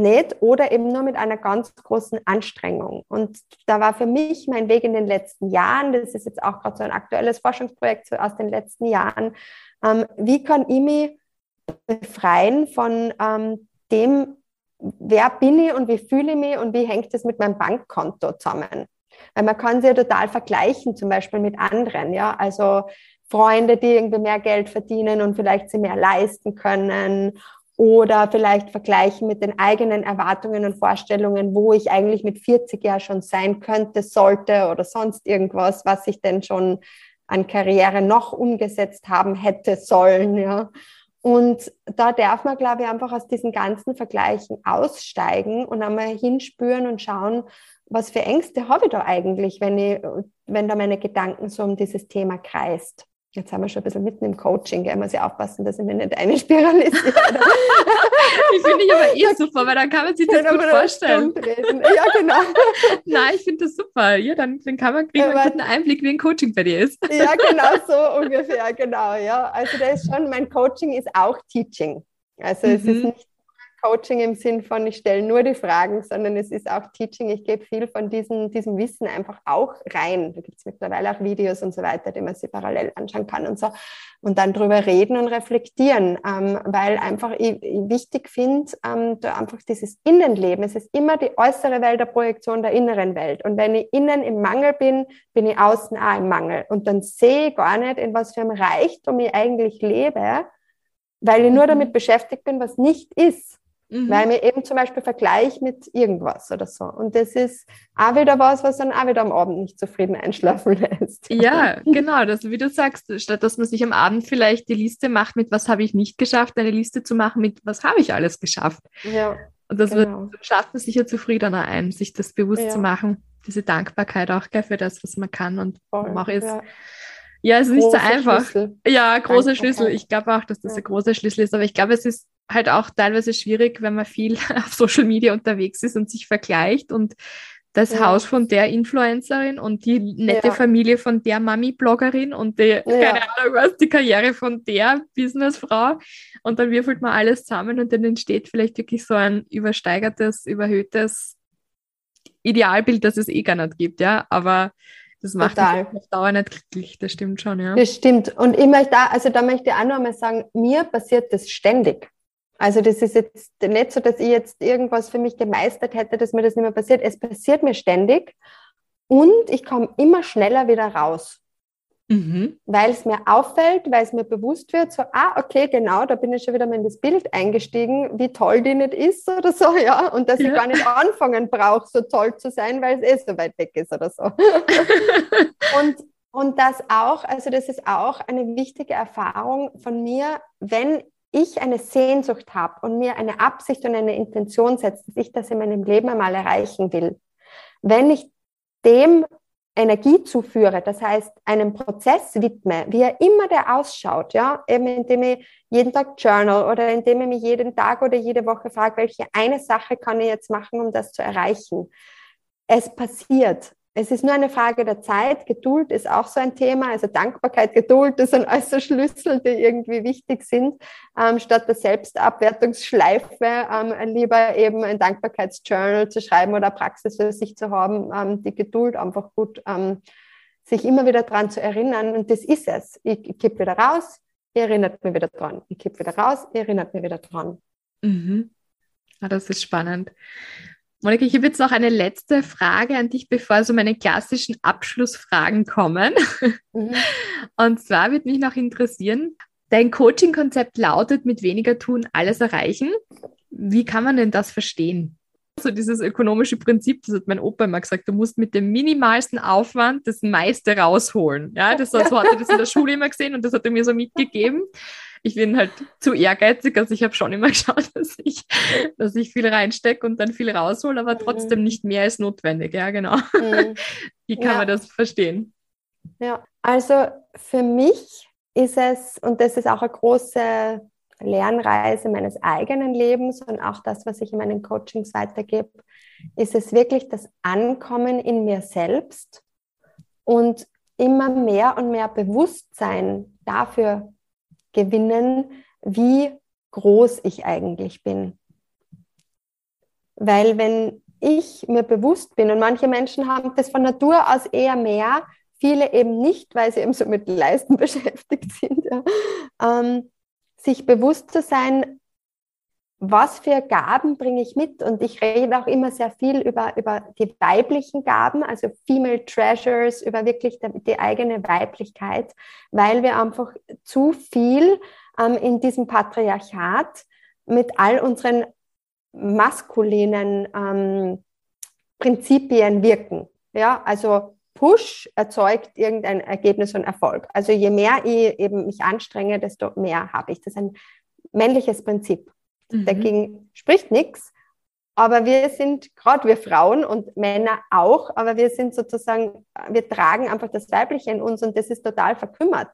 [SPEAKER 2] nicht oder eben nur mit einer ganz großen Anstrengung. Und da war für mich mein Weg in den letzten Jahren, das ist jetzt auch gerade so ein aktuelles Forschungsprojekt aus den letzten Jahren, ähm, wie kann ich mich befreien von ähm, dem, wer bin ich und wie fühle ich mich und wie hängt es mit meinem Bankkonto zusammen? Weil man kann sie ja total vergleichen, zum Beispiel mit anderen. Ja, also Freunde, die irgendwie mehr Geld verdienen und vielleicht sie mehr leisten können oder vielleicht vergleichen mit den eigenen Erwartungen und Vorstellungen, wo ich eigentlich mit 40 Jahren schon sein könnte, sollte oder sonst irgendwas, was ich denn schon an Karriere noch umgesetzt haben hätte sollen, ja. Und da darf man, glaube ich, einfach aus diesen ganzen Vergleichen aussteigen und einmal hinspüren und schauen, was für Ängste habe ich da eigentlich, wenn ich, wenn da meine Gedanken so um dieses Thema kreist. Jetzt haben wir schon ein bisschen mitten im Coaching, gell? muss ich aufpassen, dass ich mir nicht eine spiralisiere.
[SPEAKER 1] ich finde ich aber eh super, weil dann kann man sich das gut vorstellen.
[SPEAKER 2] Ja, genau.
[SPEAKER 1] Nein, ich finde das super. Ja, dann, dann kann man kriegen einen guten Einblick, wie ein Coaching bei dir ist.
[SPEAKER 2] ja, genau so ungefähr, genau. Ja. Also da ist schon, mein Coaching ist auch Teaching. Also mhm. es ist mhm. nicht Coaching im Sinn von, ich stelle nur die Fragen, sondern es ist auch Teaching. Ich gebe viel von diesem, diesem Wissen einfach auch rein. Da gibt es mittlerweile auch Videos und so weiter, die man sich parallel anschauen kann und so. Und dann drüber reden und reflektieren, ähm, weil einfach ich, ich wichtig finde, ähm, da einfach dieses Innenleben. Es ist immer die äußere Welt der Projektion der inneren Welt. Und wenn ich innen im Mangel bin, bin ich außen auch im Mangel. Und dann sehe ich gar nicht, in was für einem Reichtum ich eigentlich lebe, weil ich nur mhm. damit beschäftigt bin, was nicht ist. Mhm. Weil mir eben zum Beispiel Vergleich mit irgendwas oder so. Und das ist auch wieder was, was dann auch wieder am Abend nicht zufrieden einschlafen lässt.
[SPEAKER 1] Ja, genau. Das, wie du sagst, statt dass man sich am Abend vielleicht die Liste macht mit was habe ich nicht geschafft, eine Liste zu machen mit was habe ich alles geschafft. Ja. Und das genau. wird, schafft man sicher zufriedener ein, sich das bewusst ja. zu machen. Diese Dankbarkeit auch gell, für das, was man kann und Voll, auch ist. Ja. Ja, es ist nicht so einfach. Schlüssel. Ja, großer Schlüssel. Ich glaube auch, dass das ein großer Schlüssel ist. Aber ich glaube, es ist halt auch teilweise schwierig, wenn man viel auf Social Media unterwegs ist und sich vergleicht und das ja. Haus von der Influencerin und die nette ja. Familie von der Mami-Bloggerin und die, ja. keine Ahnung was, die Karriere von der Businessfrau. Und dann würfelt man alles zusammen und dann entsteht vielleicht wirklich so ein übersteigertes, überhöhtes Idealbild, das es eh gar nicht gibt, ja. Aber das macht Total. auf Dauer nicht glücklich, das stimmt schon, ja.
[SPEAKER 2] Das stimmt. Und ich möchte da, also da möchte ich auch noch mal sagen, mir passiert das ständig. Also das ist jetzt nicht so, dass ich jetzt irgendwas für mich gemeistert hätte, dass mir das nicht mehr passiert. Es passiert mir ständig und ich komme immer schneller wieder raus. Mhm. Weil es mir auffällt, weil es mir bewusst wird, so, ah, okay, genau, da bin ich schon wieder mal in das Bild eingestiegen, wie toll die nicht ist oder so, ja, und dass ja. ich gar nicht anfangen brauche, so toll zu sein, weil es eh so weit weg ist oder so. und, und das auch, also das ist auch eine wichtige Erfahrung von mir, wenn ich eine Sehnsucht habe und mir eine Absicht und eine Intention setze, dass ich das in meinem Leben einmal erreichen will, wenn ich dem Energie zuführe, das heißt einem Prozess widme, wie er immer der ausschaut, ja, eben indem ich jeden Tag journal oder indem ich mich jeden Tag oder jede Woche frage, welche eine Sache kann ich jetzt machen, um das zu erreichen. Es passiert es ist nur eine Frage der Zeit. Geduld ist auch so ein Thema. Also Dankbarkeit, Geduld, das sind alles so Schlüssel, die irgendwie wichtig sind. Ähm, statt der Selbstabwertungsschleife ähm, lieber eben ein Dankbarkeitsjournal zu schreiben oder Praxis für sich zu haben, ähm, die Geduld einfach gut, ähm, sich immer wieder dran zu erinnern. Und das ist es. Ich, ich kipp wieder raus, ihr erinnert mich wieder dran. Ich kipp wieder raus, ihr erinnert mich wieder dran.
[SPEAKER 1] Mhm. Ah, das ist spannend. Monika, ich habe jetzt noch eine letzte Frage an dich, bevor so meine klassischen Abschlussfragen kommen. Mhm. Und zwar würde mich noch interessieren, dein Coaching-Konzept lautet, mit weniger tun alles erreichen. Wie kann man denn das verstehen? So dieses ökonomische Prinzip, das hat mein Opa immer gesagt, du musst mit dem minimalsten Aufwand das meiste rausholen. Ja, das, so hat er das in der Schule immer gesehen und das hat er mir so mitgegeben ich bin halt zu ehrgeizig. Also ich habe schon immer geschaut, dass ich, dass ich viel reinstecke und dann viel raushole, aber trotzdem mhm. nicht mehr als notwendig. Ja, genau. Mhm. Wie kann ja. man das verstehen?
[SPEAKER 2] Ja, also für mich ist es, und das ist auch eine große Lernreise meines eigenen Lebens und auch das, was ich in meinen Coachings weitergebe, ist es wirklich das Ankommen in mir selbst und immer mehr und mehr Bewusstsein dafür gewinnen, wie groß ich eigentlich bin. Weil wenn ich mir bewusst bin, und manche Menschen haben das von Natur aus eher mehr, viele eben nicht, weil sie eben so mit Leisten beschäftigt sind, ja, ähm, sich bewusst zu sein, was für Gaben bringe ich mit? Und ich rede auch immer sehr viel über, über die weiblichen Gaben, also Female Treasures, über wirklich die, die eigene Weiblichkeit, weil wir einfach zu viel ähm, in diesem Patriarchat mit all unseren maskulinen ähm, Prinzipien wirken. Ja, also Push erzeugt irgendein Ergebnis und Erfolg. Also je mehr ich eben mich anstrenge, desto mehr habe ich. Das ist ein männliches Prinzip. Mhm. Dagegen spricht nichts. Aber wir sind, gerade wir Frauen und Männer auch, aber wir sind sozusagen, wir tragen einfach das Weibliche in uns und das ist total verkümmert.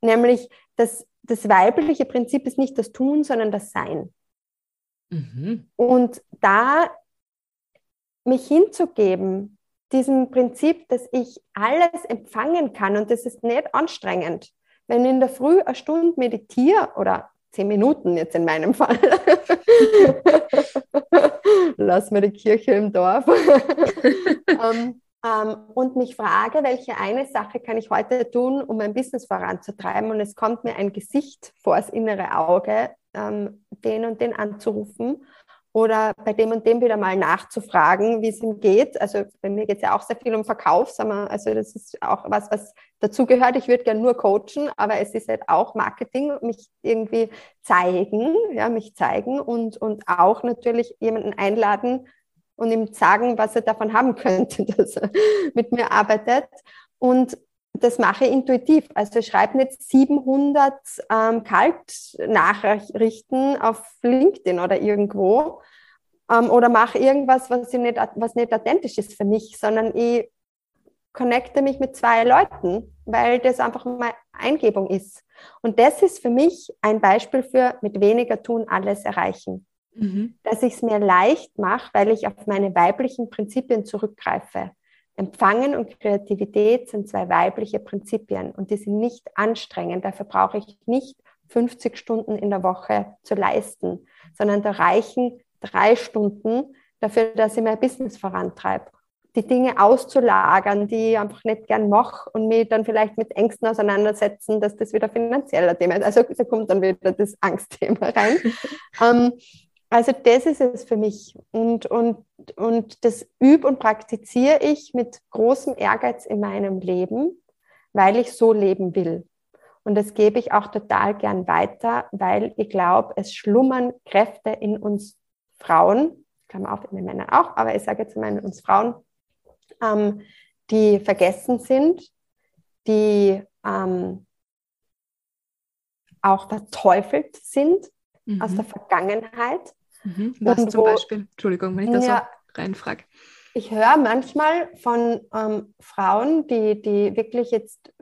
[SPEAKER 2] nämlich das, das weibliche Prinzip ist nicht das Tun, sondern das Sein. Mhm. Und da mich hinzugeben, diesem Prinzip, dass ich alles empfangen kann und das ist nicht anstrengend. Wenn ich in der Früh eine Stunde meditiere oder zehn Minuten jetzt in meinem Fall, lass mir die Kirche im Dorf, ähm, ähm, und mich frage, welche eine Sache kann ich heute tun, um mein Business voranzutreiben? Und es kommt mir ein Gesicht vor das innere Auge, ähm, den und den anzurufen oder bei dem und dem wieder mal nachzufragen, wie es ihm geht. Also bei mir geht es ja auch sehr viel um Verkauf, also das ist auch was, was dazugehört. Ich würde gerne nur coachen, aber es ist halt auch Marketing, mich irgendwie zeigen, ja, mich zeigen und, und auch natürlich jemanden einladen und ihm sagen, was er davon haben könnte, dass er mit mir arbeitet. Und das mache ich intuitiv. Also schreibe nicht 700 ähm, Kaltnachrichten auf LinkedIn oder irgendwo ähm, oder mache irgendwas, was, nicht, was nicht authentisch ist für mich, sondern ich connecte mich mit zwei Leuten, weil das einfach meine Eingebung ist. Und das ist für mich ein Beispiel für mit weniger tun alles erreichen. Mhm. Dass ich es mir leicht mache, weil ich auf meine weiblichen Prinzipien zurückgreife. Empfangen und Kreativität sind zwei weibliche Prinzipien und die sind nicht anstrengend. Dafür brauche ich nicht 50 Stunden in der Woche zu leisten, sondern da reichen drei Stunden dafür, dass ich mein Business vorantreibe. Die Dinge auszulagern, die ich einfach nicht gern mache und mich dann vielleicht mit Ängsten auseinandersetzen, dass das wieder finanzieller Thema ist. Also da kommt dann wieder das Angstthema rein. ähm, also das ist es für mich. Und, und, und das übe und praktiziere ich mit großem Ehrgeiz in meinem Leben, weil ich so leben will. Und das gebe ich auch total gern weiter, weil ich glaube, es schlummern Kräfte in uns Frauen, Klammer auf, in den Männern auch, aber ich sage jetzt mal in uns Frauen, ähm, die vergessen sind, die ähm, auch verteufelt sind mhm. aus der Vergangenheit
[SPEAKER 1] Mhm. Was zum wo, Beispiel? Entschuldigung, wenn ich das ja, so reinfrage.
[SPEAKER 2] Ich höre manchmal von ähm, Frauen, die, die wirklich jetzt,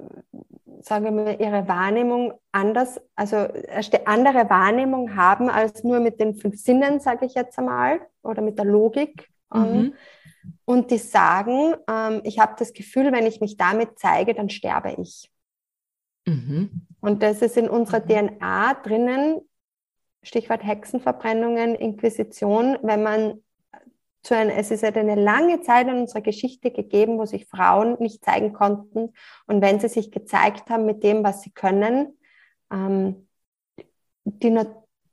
[SPEAKER 2] sagen wir mal, ihre Wahrnehmung anders, also eine andere Wahrnehmung haben als nur mit den fünf Sinnen, sage ich jetzt einmal, oder mit der Logik. Ähm, mhm. Und die sagen, ähm, ich habe das Gefühl, wenn ich mich damit zeige, dann sterbe ich. Mhm. Und das ist in unserer mhm. DNA drinnen, Stichwort Hexenverbrennungen, Inquisition, wenn man zu einer, es ist halt eine lange Zeit in unserer Geschichte gegeben, wo sich Frauen nicht zeigen konnten. Und wenn sie sich gezeigt haben mit dem, was sie können, ähm, die,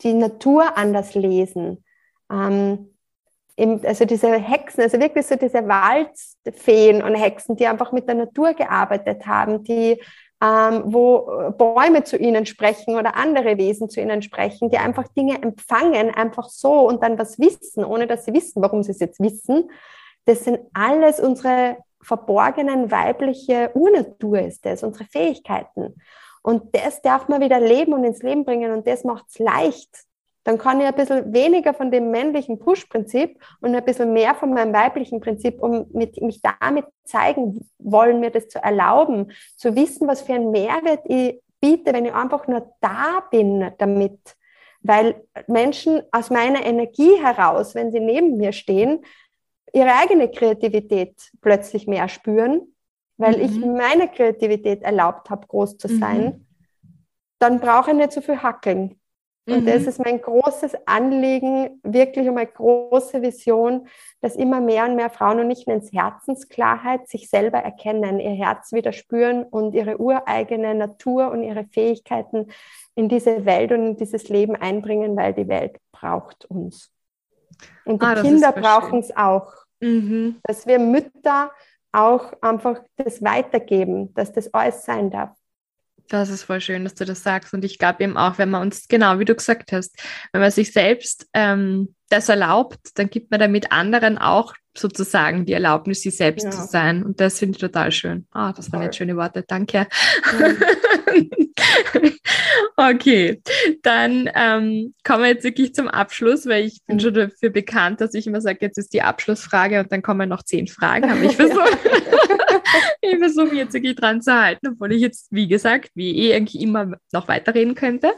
[SPEAKER 2] die Natur anders lesen. Ähm, also diese Hexen, also wirklich so diese Waldfeen und Hexen, die einfach mit der Natur gearbeitet haben, die ähm, wo äh, Bäume zu ihnen sprechen oder andere Wesen zu ihnen sprechen, die einfach Dinge empfangen, einfach so und dann was wissen, ohne dass sie wissen, warum sie es jetzt wissen. Das sind alles unsere verborgenen weibliche Urnatur ist das, unsere Fähigkeiten. Und das darf man wieder leben und ins Leben bringen und das macht es leicht, dann kann ich ein bisschen weniger von dem männlichen Push-Prinzip und ein bisschen mehr von meinem weiblichen Prinzip, um mit, mich damit zeigen wollen, mir das zu erlauben, zu wissen, was für einen Mehrwert ich biete, wenn ich einfach nur da bin damit. Weil Menschen aus meiner Energie heraus, wenn sie neben mir stehen, ihre eigene Kreativität plötzlich mehr spüren, weil mhm. ich meine Kreativität erlaubt habe, groß zu sein, mhm. dann brauche ich nicht so viel hackeln. Und mhm. das ist mein großes Anliegen, wirklich um eine große Vision, dass immer mehr und mehr Frauen und nicht nur ins Herzensklarheit sich selber erkennen, ihr Herz wieder spüren und ihre ureigene Natur und ihre Fähigkeiten in diese Welt und in dieses Leben einbringen, weil die Welt braucht uns. Und die ah, Kinder brauchen es auch. Mhm. Dass wir Mütter auch einfach das weitergeben, dass das alles sein darf.
[SPEAKER 1] Das ist voll schön, dass du das sagst. Und ich glaube eben auch, wenn man uns, genau wie du gesagt hast, wenn man sich selbst ähm, das erlaubt, dann gibt man damit anderen auch sozusagen die Erlaubnis, sie selbst ja. zu sein. Und das finde ich total schön. Ah, das waren jetzt schöne Worte. Danke. Mhm. Okay, dann ähm, kommen wir jetzt wirklich zum Abschluss, weil ich bin mhm. schon dafür bekannt, dass ich immer sage, jetzt ist die Abschlussfrage und dann kommen noch zehn Fragen. Aber ich versuche ich versuche jetzt wirklich dran zu halten, obwohl ich jetzt, wie gesagt, wie eh eigentlich immer noch weiterreden könnte.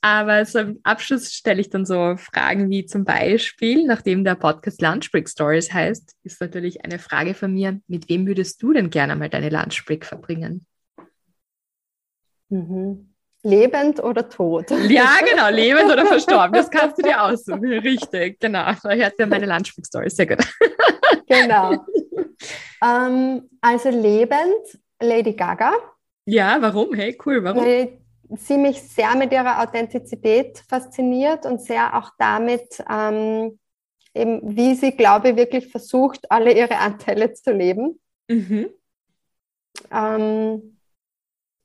[SPEAKER 1] Aber zum Abschluss stelle ich dann so Fragen wie zum Beispiel, nachdem der Podcast Lunch Break Stories heißt, ist natürlich eine Frage von mir, mit wem würdest du denn gerne mal deine Lunch Break verbringen?
[SPEAKER 2] Mhm. Lebend oder tot?
[SPEAKER 1] Ja, genau, lebend oder verstorben. Das kannst du dir aussuchen. Richtig, genau. Da hört ja meine Lunch Break Stories sehr gut.
[SPEAKER 2] Genau. Ähm, also lebend Lady Gaga.
[SPEAKER 1] Ja, warum? Hey, cool, warum? Weil
[SPEAKER 2] sie mich sehr mit ihrer Authentizität fasziniert und sehr auch damit, ähm, eben, wie sie, glaube ich, wirklich versucht, alle ihre Anteile zu leben. Mhm. Ähm,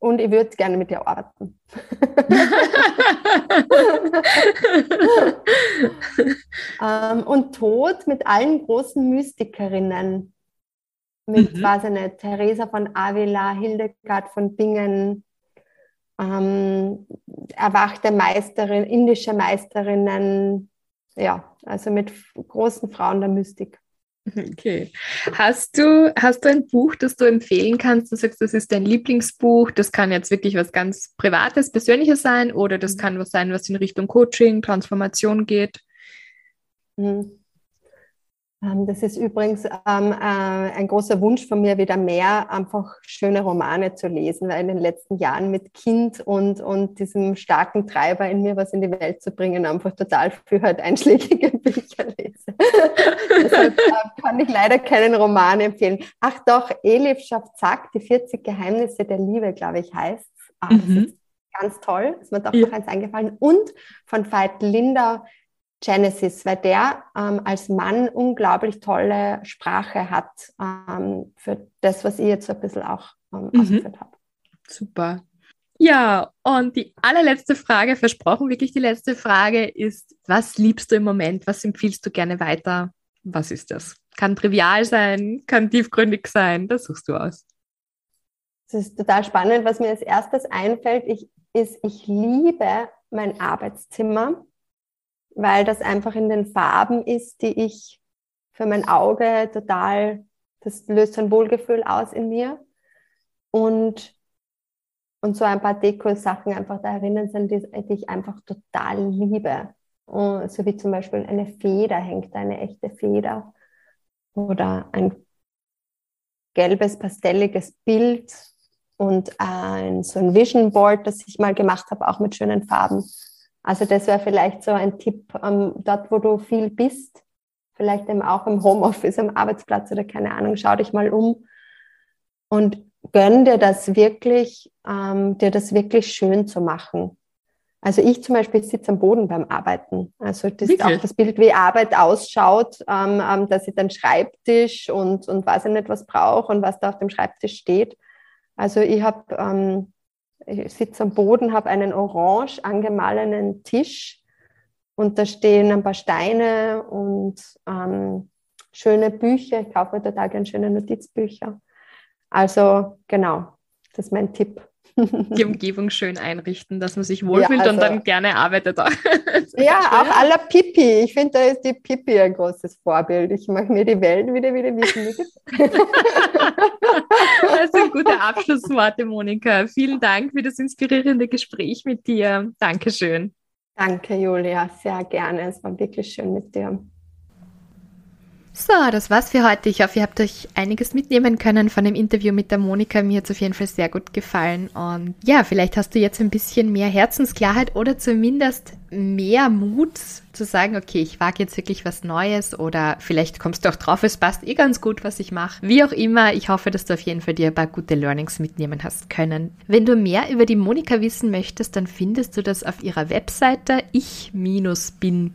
[SPEAKER 2] und ich würde gerne mit ihr arbeiten. ähm, und Tod mit allen großen Mystikerinnen. Mit, mhm. weiß ich nicht, Theresa von Avila, Hildegard von Bingen, ähm, erwachte Meisterin, indische Meisterinnen, ja, also mit großen Frauen der Mystik.
[SPEAKER 1] Okay. Hast du, hast du ein Buch, das du empfehlen kannst? Du sagst, das ist dein Lieblingsbuch. Das kann jetzt wirklich was ganz Privates, Persönliches sein oder das mhm. kann was sein, was in Richtung Coaching, Transformation geht.
[SPEAKER 2] Mhm. Ähm, das ist übrigens ähm, äh, ein großer Wunsch von mir, wieder mehr einfach schöne Romane zu lesen, weil in den letzten Jahren mit Kind und, und diesem starken Treiber in mir was in die Welt zu bringen, einfach total viel halt einschlägige Bücher lese. Deshalb äh, kann ich leider keinen Roman empfehlen. Ach doch, Elif Schafzak, die 40 Geheimnisse der Liebe, glaube ich, heißt ah, mhm. Ganz toll, ist mir doch ja. noch eins eingefallen. Und von Veit Linder, Genesis, weil der ähm, als Mann unglaublich tolle Sprache hat ähm, für das, was ich jetzt so ein bisschen auch ähm, mhm. ausgeführt habe.
[SPEAKER 1] Super. Ja, und die allerletzte Frage, versprochen wirklich die letzte Frage, ist, was liebst du im Moment? Was empfiehlst du gerne weiter? Was ist das? Kann trivial sein, kann tiefgründig sein, das suchst du aus.
[SPEAKER 2] Das ist total spannend. Was mir als erstes einfällt, ich, ist, ich liebe mein Arbeitszimmer weil das einfach in den Farben ist, die ich für mein Auge total, das löst ein Wohlgefühl aus in mir. Und, und so ein paar Deko-Sachen einfach da erinnern sind, die, die ich einfach total liebe. Und so wie zum Beispiel eine Feder hängt, eine echte Feder. Oder ein gelbes, pastelliges Bild und ein, so ein Vision Board, das ich mal gemacht habe, auch mit schönen Farben. Also das wäre vielleicht so ein Tipp, ähm, dort wo du viel bist, vielleicht eben auch im Homeoffice, am Arbeitsplatz oder keine Ahnung, schau dich mal um und gönn dir das wirklich, ähm, dir das wirklich schön zu machen. Also ich zum Beispiel sitze am Boden beim Arbeiten. Also das ist auch das Bild, wie Arbeit ausschaut, ähm, ähm, dass ich dann Schreibtisch und, und weiß ich nicht, was brauche und was da auf dem Schreibtisch steht. Also ich habe ähm, ich sitze am Boden, habe einen orange angemahlenen Tisch und da stehen ein paar Steine und ähm, schöne Bücher. Ich kaufe total gerne schöne Notizbücher. Also genau, das ist mein Tipp
[SPEAKER 1] die Umgebung schön einrichten, dass man sich wohlfühlt ja, also, und dann gerne arbeitet.
[SPEAKER 2] ja, auch aller Pipi. Ich finde, da ist die Pipi ein großes Vorbild. Ich mache mir die Welt wieder, wieder wissen.
[SPEAKER 1] das sind gute Abschlussworte, Monika. Vielen Dank für das inspirierende Gespräch mit dir. Dankeschön.
[SPEAKER 2] Danke, Julia. Sehr gerne. Es war wirklich schön mit dir.
[SPEAKER 1] So, das war's für heute. Ich hoffe, ihr habt euch einiges mitnehmen können von dem Interview mit der Monika. Mir hat es auf jeden Fall sehr gut gefallen. Und ja, vielleicht hast du jetzt ein bisschen mehr Herzensklarheit oder zumindest mehr Mut zu sagen, okay, ich wage jetzt wirklich was Neues oder vielleicht kommst du auch drauf, es passt eh ganz gut, was ich mache. Wie auch immer, ich hoffe, dass du auf jeden Fall dir ein paar gute Learnings mitnehmen hast können. Wenn du mehr über die Monika wissen möchtest, dann findest du das auf ihrer Webseite ich-bin.at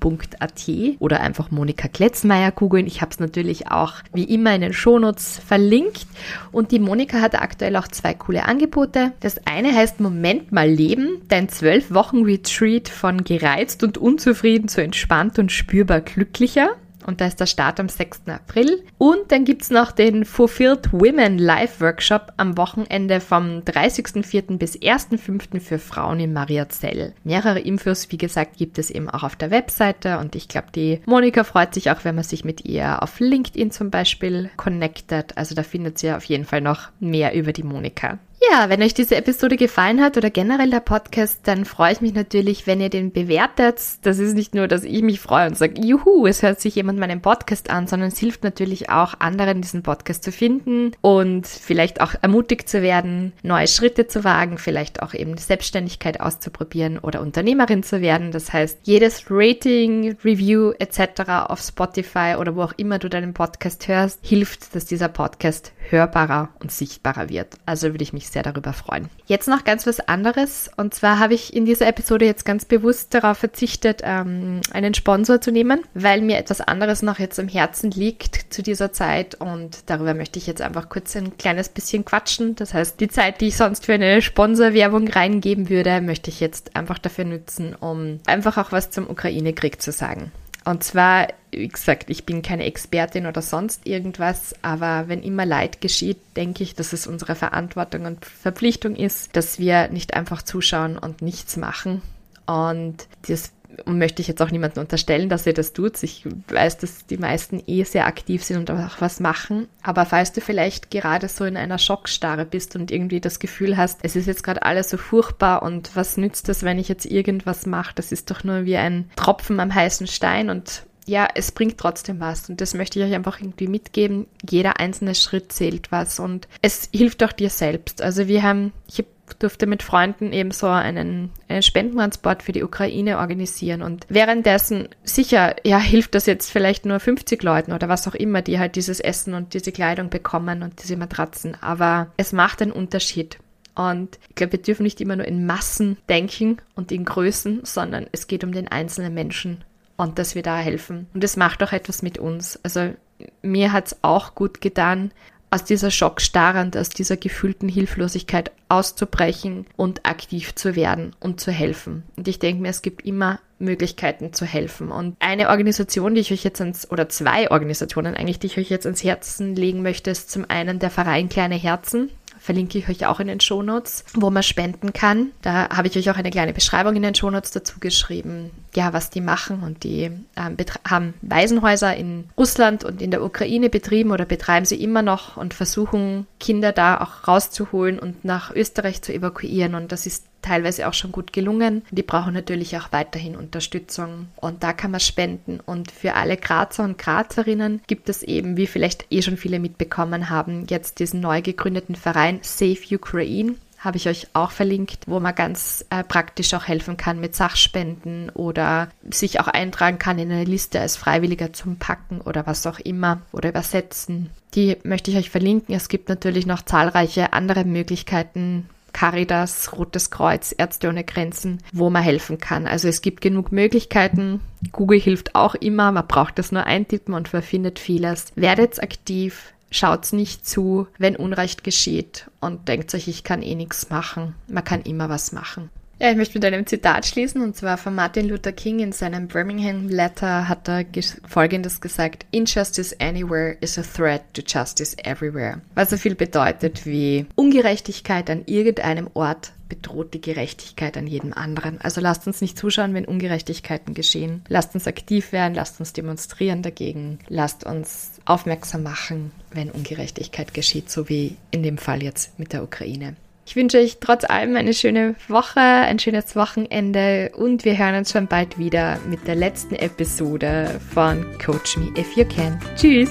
[SPEAKER 1] oder einfach Monika Kletzmeier googeln. Ich habe es natürlich auch wie immer in den Shownotes verlinkt und die Monika hat aktuell auch zwei coole Angebote. Das eine heißt Moment mal leben, dein 12 Wochen Retreat von gereizt und unzufrieden zu entspannt und spürbar glücklicher. und da ist der Start am 6. April. Und dann gibt es noch den Fulfilled Women Live Workshop am Wochenende vom 30.04. bis 1.05. für Frauen in Mariazell. Mehrere Infos, wie gesagt, gibt es eben auch auf der Webseite und ich glaube, die Monika freut sich auch, wenn man sich mit ihr auf LinkedIn zum Beispiel connectet. Also da findet ihr auf jeden Fall noch mehr über die Monika. Ja, wenn euch diese Episode gefallen hat oder generell der Podcast, dann freue ich mich natürlich, wenn ihr den bewertet. Das ist nicht nur, dass ich mich freue und sage, juhu, es hört sich jemand meinen Podcast an, sondern es hilft natürlich auch anderen, diesen Podcast zu finden und vielleicht auch ermutigt zu werden, neue Schritte zu wagen, vielleicht auch eben Selbstständigkeit auszuprobieren oder Unternehmerin zu werden. Das heißt, jedes Rating, Review etc. auf Spotify oder wo auch immer du deinen Podcast hörst, hilft, dass dieser Podcast hörbarer und sichtbarer wird. Also würde ich mich sehr darüber freuen. Jetzt noch ganz was anderes. Und zwar habe ich in dieser Episode jetzt ganz bewusst darauf verzichtet, ähm, einen Sponsor zu nehmen, weil mir etwas anderes noch jetzt am Herzen liegt zu dieser Zeit. Und darüber möchte ich jetzt einfach kurz ein kleines bisschen quatschen. Das heißt, die Zeit, die ich sonst für eine Sponsorwerbung reingeben würde, möchte ich jetzt einfach dafür nutzen, um einfach auch was zum Ukraine-Krieg zu sagen. Und zwar, wie gesagt, ich bin keine Expertin oder sonst irgendwas, aber wenn immer Leid geschieht, denke ich, dass es unsere Verantwortung und Verpflichtung ist, dass wir nicht einfach zuschauen und nichts machen. Und das und möchte ich jetzt auch niemandem unterstellen, dass ihr das tut. Ich weiß, dass die meisten eh sehr aktiv sind und auch was machen. Aber falls du vielleicht gerade so in einer Schockstarre bist und irgendwie das Gefühl hast, es ist jetzt gerade alles so furchtbar und was nützt das, wenn ich jetzt irgendwas mache? Das ist doch nur wie ein Tropfen am heißen Stein und ja, es bringt trotzdem was. Und das möchte ich euch einfach irgendwie mitgeben. Jeder einzelne Schritt zählt was und es hilft auch dir selbst. Also wir haben, ich habe durfte mit Freunden eben so einen, einen Spendentransport für die Ukraine organisieren. Und währenddessen, sicher, ja, hilft das jetzt vielleicht nur 50 Leuten oder was auch immer, die halt dieses Essen und diese Kleidung bekommen und diese Matratzen. Aber es macht einen Unterschied. Und ich glaube, wir dürfen nicht immer nur in Massen denken und in Größen, sondern es geht um den einzelnen Menschen und dass wir da helfen. Und es macht auch etwas mit uns. Also mir hat es auch gut getan, aus dieser Schockstarre und aus dieser gefühlten Hilflosigkeit auszubrechen und aktiv zu werden und zu helfen. Und ich denke mir, es gibt immer Möglichkeiten zu helfen. Und eine Organisation, die ich euch jetzt ans, oder zwei Organisationen eigentlich, die ich euch jetzt ans Herzen legen möchte, ist zum einen der Verein Kleine Herzen verlinke ich euch auch in den Shownotes, wo man spenden kann. Da habe ich euch auch eine kleine Beschreibung in den Shownotes dazu geschrieben, ja, was die machen. Und die ähm, haben Waisenhäuser in Russland und in der Ukraine betrieben oder betreiben sie immer noch und versuchen, Kinder da auch rauszuholen und nach Österreich zu evakuieren. Und das ist teilweise auch schon gut gelungen. Die brauchen natürlich auch weiterhin Unterstützung und da kann man spenden. Und für alle Grazer und Grazerinnen gibt es eben, wie vielleicht eh schon viele mitbekommen haben, jetzt diesen neu gegründeten Verein Save Ukraine habe ich euch auch verlinkt, wo man ganz äh, praktisch auch helfen kann mit Sachspenden oder sich auch eintragen kann in eine Liste als Freiwilliger zum Packen oder was auch immer oder übersetzen. Die möchte ich euch verlinken. Es gibt natürlich noch zahlreiche andere Möglichkeiten, Caritas, Rotes Kreuz, Ärzte ohne Grenzen, wo man helfen kann. Also es gibt genug Möglichkeiten. Google hilft auch immer. Man braucht das nur eintippen und verfindet vieles. Werdet aktiv. Schaut's nicht zu, wenn Unrecht geschieht und denkt euch, ich kann eh nichts machen. Man kann immer was machen. Ja, ich möchte mit einem Zitat schließen und zwar von Martin Luther King in seinem Birmingham Letter hat er folgendes gesagt: Injustice anywhere is a threat to justice everywhere. Was so viel bedeutet wie Ungerechtigkeit an irgendeinem Ort bedroht die Gerechtigkeit an jedem anderen. Also lasst uns nicht zuschauen, wenn Ungerechtigkeiten geschehen. Lasst uns aktiv werden, lasst uns demonstrieren dagegen, lasst uns aufmerksam machen, wenn Ungerechtigkeit geschieht, so wie in dem Fall jetzt mit der Ukraine. Ich wünsche euch trotz allem eine schöne Woche, ein schönes Wochenende und wir hören uns schon bald wieder mit der letzten Episode von Coach Me If You Can. Tschüss!